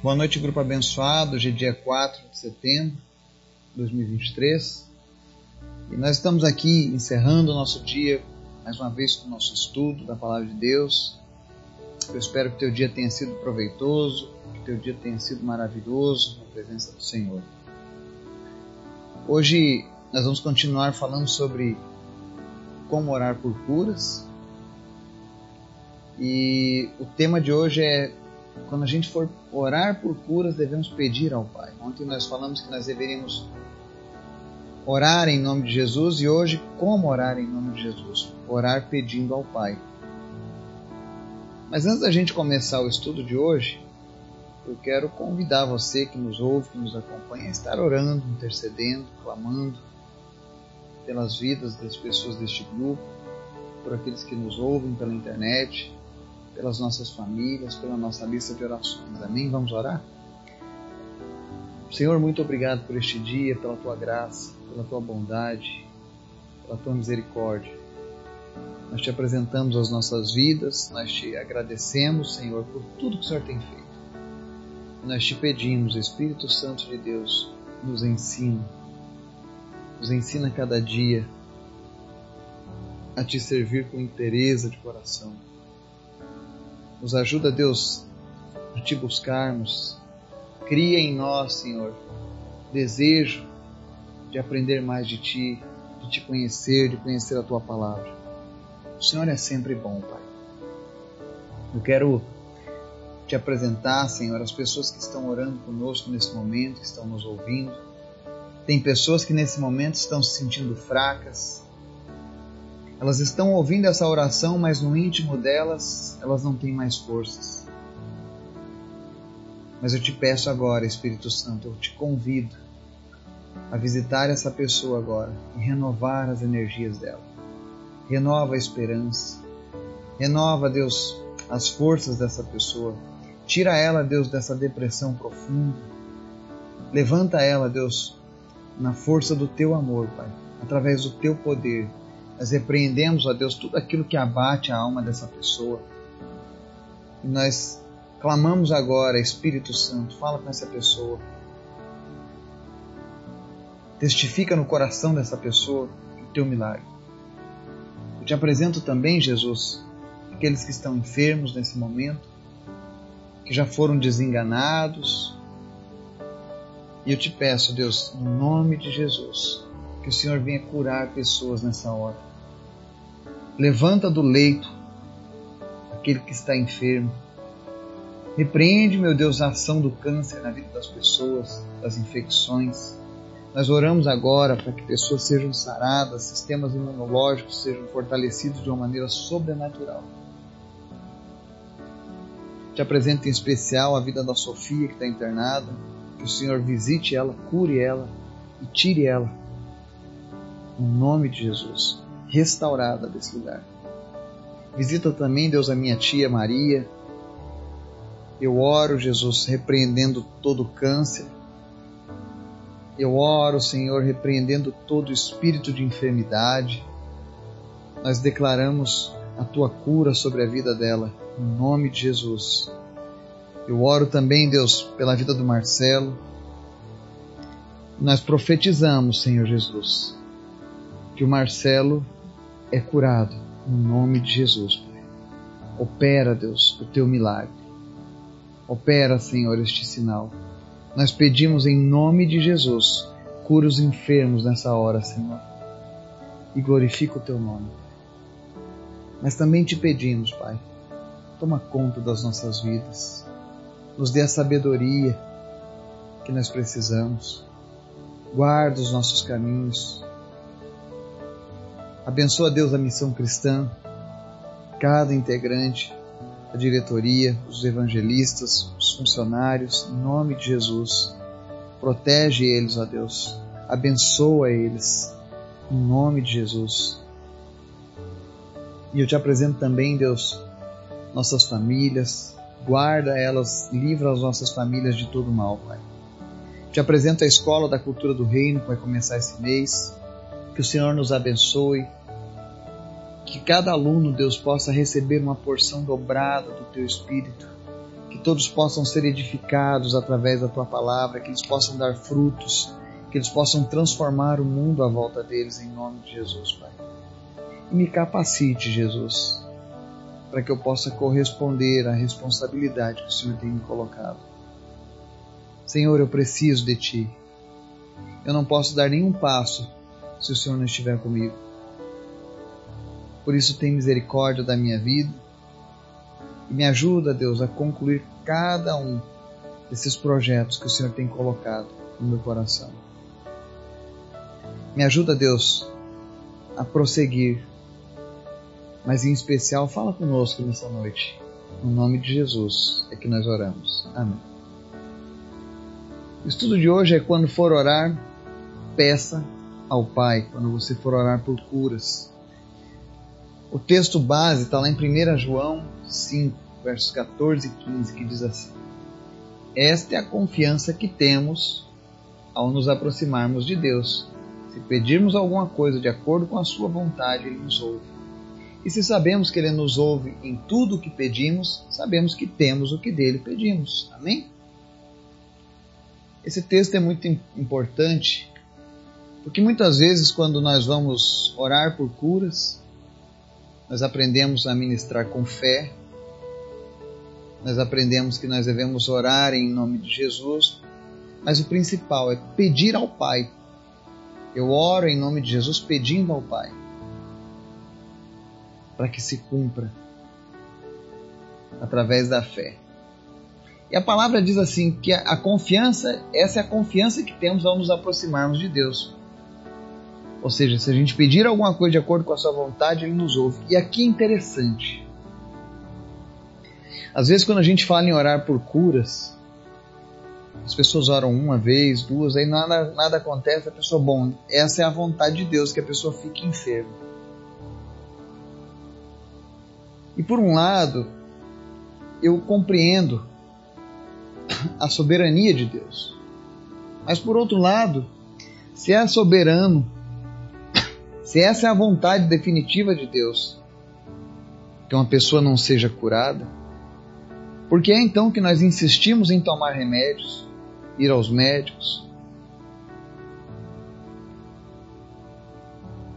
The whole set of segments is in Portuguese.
Boa noite, grupo abençoado. Hoje é dia 4 de setembro de 2023 e nós estamos aqui encerrando o nosso dia mais uma vez com o nosso estudo da Palavra de Deus. Eu espero que teu dia tenha sido proveitoso, que teu dia tenha sido maravilhoso na presença do Senhor. Hoje nós vamos continuar falando sobre como orar por curas e o tema de hoje é quando a gente for orar por curas, devemos pedir ao Pai. Ontem nós falamos que nós deveríamos orar em nome de Jesus e hoje como orar em nome de Jesus? Orar pedindo ao Pai. Mas antes da gente começar o estudo de hoje, eu quero convidar você que nos ouve, que nos acompanha, a estar orando, intercedendo, clamando pelas vidas das pessoas deste grupo, por aqueles que nos ouvem pela internet, pelas nossas famílias, pela nossa lista de orações. Amém? Vamos orar? Senhor, muito obrigado por este dia, pela tua graça, pela tua bondade, pela tua misericórdia. Nós te apresentamos as nossas vidas, nós te agradecemos, Senhor, por tudo que o Senhor tem feito. Nós te pedimos, Espírito Santo de Deus, nos ensina, nos ensina cada dia a te servir com interesse de coração nos ajuda, Deus, a te buscarmos. Cria em nós, Senhor, desejo de aprender mais de ti, de te conhecer, de conhecer a tua palavra. O Senhor é sempre bom, Pai. Eu quero te apresentar, Senhor, as pessoas que estão orando conosco nesse momento, que estão nos ouvindo. Tem pessoas que nesse momento estão se sentindo fracas, elas estão ouvindo essa oração, mas no íntimo delas, elas não têm mais forças. Mas eu te peço agora, Espírito Santo, eu te convido a visitar essa pessoa agora e renovar as energias dela. Renova a esperança. Renova, Deus, as forças dessa pessoa. Tira ela, Deus, dessa depressão profunda. Levanta ela, Deus, na força do teu amor, Pai, através do teu poder nós repreendemos, ó Deus, tudo aquilo que abate a alma dessa pessoa. E nós clamamos agora, Espírito Santo, fala com essa pessoa. Testifica no coração dessa pessoa o teu milagre. Eu te apresento também, Jesus, aqueles que estão enfermos nesse momento, que já foram desenganados. E eu te peço, Deus, no nome de Jesus, que o Senhor venha curar pessoas nessa hora Levanta do leito aquele que está enfermo. Repreende, meu Deus, a ação do câncer na vida das pessoas, das infecções. Nós oramos agora para que pessoas sejam saradas, sistemas imunológicos sejam fortalecidos de uma maneira sobrenatural. Te apresento em especial a vida da Sofia, que está internada. Que o Senhor visite ela, cure ela e tire ela. Em nome de Jesus restaurada desse lugar. Visita também, Deus, a minha tia Maria. Eu oro, Jesus, repreendendo todo câncer. Eu oro, Senhor, repreendendo todo espírito de enfermidade. Nós declaramos a tua cura sobre a vida dela, em nome de Jesus. Eu oro também, Deus, pela vida do Marcelo. Nós profetizamos, Senhor Jesus, que o Marcelo é curado no nome de Jesus, Pai. Opera, Deus, o teu milagre. Opera, Senhor, este sinal. Nós pedimos em nome de Jesus, cura os enfermos nessa hora, Senhor. E glorifica o teu nome. Mas também te pedimos, Pai, toma conta das nossas vidas. Nos dê a sabedoria que nós precisamos. Guarda os nossos caminhos Abençoa, Deus, a missão cristã, cada integrante, a diretoria, os evangelistas, os funcionários, em nome de Jesus. Protege eles, ó Deus. Abençoa eles, em nome de Jesus. E eu te apresento também, Deus, nossas famílias. Guarda elas, livra as nossas famílias de todo mal, Pai. Te apresento a escola da cultura do reino que vai começar esse mês. Que o Senhor nos abençoe, que cada aluno, Deus, possa receber uma porção dobrada do Teu Espírito, que todos possam ser edificados através da tua palavra, que eles possam dar frutos, que eles possam transformar o mundo à volta deles em nome de Jesus, Pai. E me capacite, Jesus, para que eu possa corresponder à responsabilidade que o Senhor tem me colocado. Senhor, eu preciso de Ti. Eu não posso dar nenhum passo se o Senhor não estiver comigo. Por isso, tem misericórdia da minha vida e me ajuda, Deus, a concluir cada um desses projetos que o Senhor tem colocado no meu coração. Me ajuda, Deus, a prosseguir. Mas em especial, fala conosco nessa noite. No nome de Jesus é que nós oramos. Amém. O estudo de hoje é quando for orar, peça ao Pai, quando você for orar por curas. O texto base está lá em 1 João 5, versos 14 e 15, que diz assim: Esta é a confiança que temos ao nos aproximarmos de Deus. Se pedirmos alguma coisa de acordo com a Sua vontade, Ele nos ouve. E se sabemos que Ele nos ouve em tudo o que pedimos, sabemos que temos o que dele pedimos. Amém? Esse texto é muito importante porque muitas vezes, quando nós vamos orar por curas, nós aprendemos a ministrar com fé, nós aprendemos que nós devemos orar em nome de Jesus, mas o principal é pedir ao Pai. Eu oro em nome de Jesus pedindo ao Pai para que se cumpra através da fé. E a palavra diz assim que a confiança, essa é a confiança que temos ao nos aproximarmos de Deus. Ou seja, se a gente pedir alguma coisa de acordo com a sua vontade, ele nos ouve. E aqui é interessante. Às vezes quando a gente fala em orar por curas, as pessoas oram uma vez, duas, aí nada, nada acontece, a pessoa, bom, essa é a vontade de Deus, que a pessoa fique enferma. E por um lado, eu compreendo a soberania de Deus. Mas por outro lado, se é soberano, se essa é a vontade definitiva de Deus, que uma pessoa não seja curada, por que é então que nós insistimos em tomar remédios, ir aos médicos?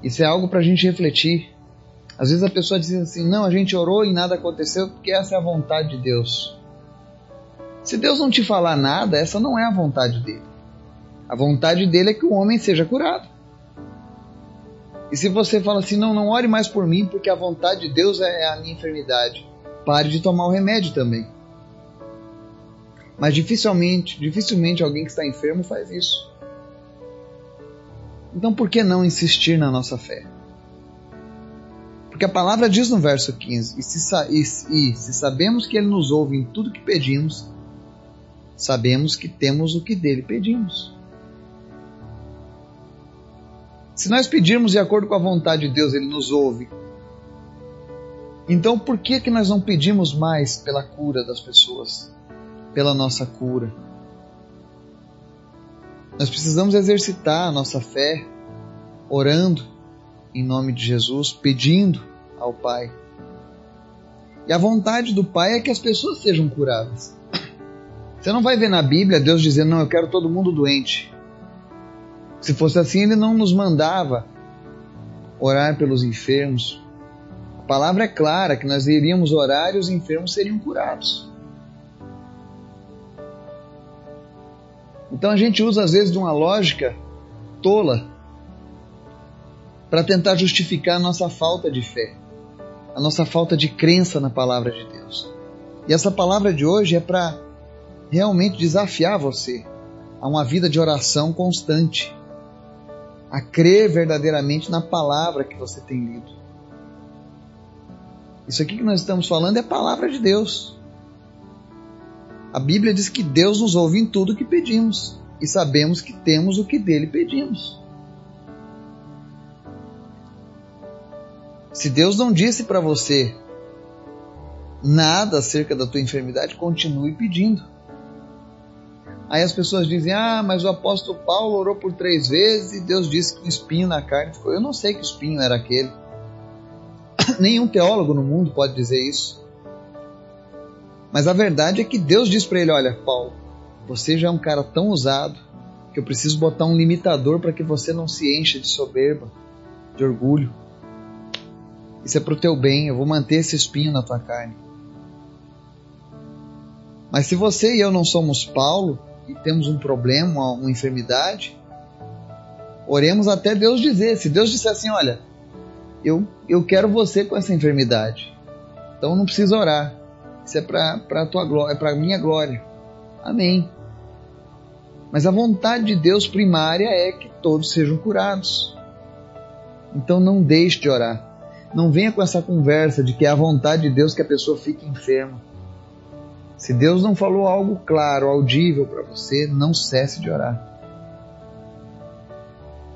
Isso é algo para a gente refletir. Às vezes a pessoa diz assim: não, a gente orou e nada aconteceu porque essa é a vontade de Deus. Se Deus não te falar nada, essa não é a vontade dele. A vontade dele é que o homem seja curado. E se você fala assim, não, não ore mais por mim, porque a vontade de Deus é a minha enfermidade, pare de tomar o remédio também. Mas dificilmente, dificilmente alguém que está enfermo faz isso. Então por que não insistir na nossa fé? Porque a palavra diz no verso 15: e se, e, e se sabemos que Ele nos ouve em tudo que pedimos, sabemos que temos o que dele pedimos. Se nós pedirmos de acordo com a vontade de Deus, Ele nos ouve. Então por que, que nós não pedimos mais pela cura das pessoas? pela nossa cura. Nós precisamos exercitar a nossa fé orando em nome de Jesus, pedindo ao Pai. E a vontade do Pai é que as pessoas sejam curadas. Você não vai ver na Bíblia Deus dizendo, não, eu quero todo mundo doente. Se fosse assim, Ele não nos mandava orar pelos enfermos. A palavra é clara que nós iríamos orar e os enfermos seriam curados. Então a gente usa às vezes de uma lógica tola para tentar justificar a nossa falta de fé, a nossa falta de crença na palavra de Deus. E essa palavra de hoje é para realmente desafiar você a uma vida de oração constante, a crer verdadeiramente na palavra que você tem lido. Isso aqui que nós estamos falando é a palavra de Deus. A Bíblia diz que Deus nos ouve em tudo que pedimos e sabemos que temos o que dele pedimos. Se Deus não disse para você nada acerca da tua enfermidade, continue pedindo. Aí as pessoas dizem: Ah, mas o apóstolo Paulo orou por três vezes e Deus disse que o espinho na carne ficou. Eu não sei que espinho era aquele. Nenhum teólogo no mundo pode dizer isso. Mas a verdade é que Deus diz para ele: Olha, Paulo, você já é um cara tão usado que eu preciso botar um limitador para que você não se encha de soberba, de orgulho. Isso é para o teu bem, eu vou manter esse espinho na tua carne. Mas se você e eu não somos Paulo e temos um problema, uma enfermidade, oremos até Deus dizer. Se Deus disser assim, olha, eu, eu quero você com essa enfermidade, então não precisa orar. Isso é para tua glória, é para minha glória. Amém. Mas a vontade de Deus primária é que todos sejam curados. Então não deixe de orar. Não venha com essa conversa de que é a vontade de Deus que a pessoa fique enferma. Se Deus não falou algo claro, audível para você, não cesse de orar.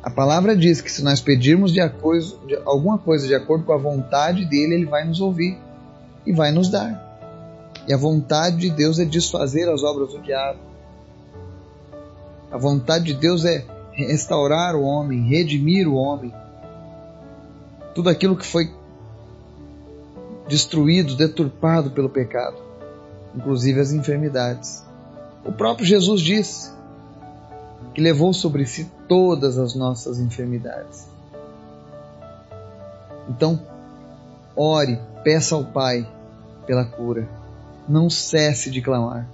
A palavra diz que se nós pedirmos de, de alguma coisa de acordo com a vontade dele, ele vai nos ouvir e vai nos dar. E a vontade de Deus é desfazer as obras do diabo. A vontade de Deus é restaurar o homem, redimir o homem. Tudo aquilo que foi destruído, deturpado pelo pecado, inclusive as enfermidades. O próprio Jesus disse que levou sobre si todas as nossas enfermidades. Então, ore, peça ao Pai pela cura. Não cesse de clamar.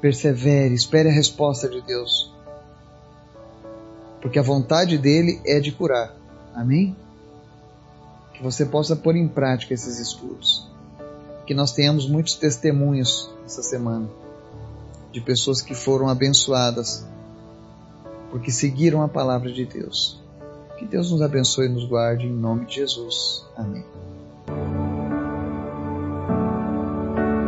Persevere, espere a resposta de Deus. Porque a vontade dele é de curar. Amém? Que você possa pôr em prática esses estudos. Que nós tenhamos muitos testemunhos essa semana de pessoas que foram abençoadas porque seguiram a palavra de Deus. Que Deus nos abençoe e nos guarde em nome de Jesus. Amém.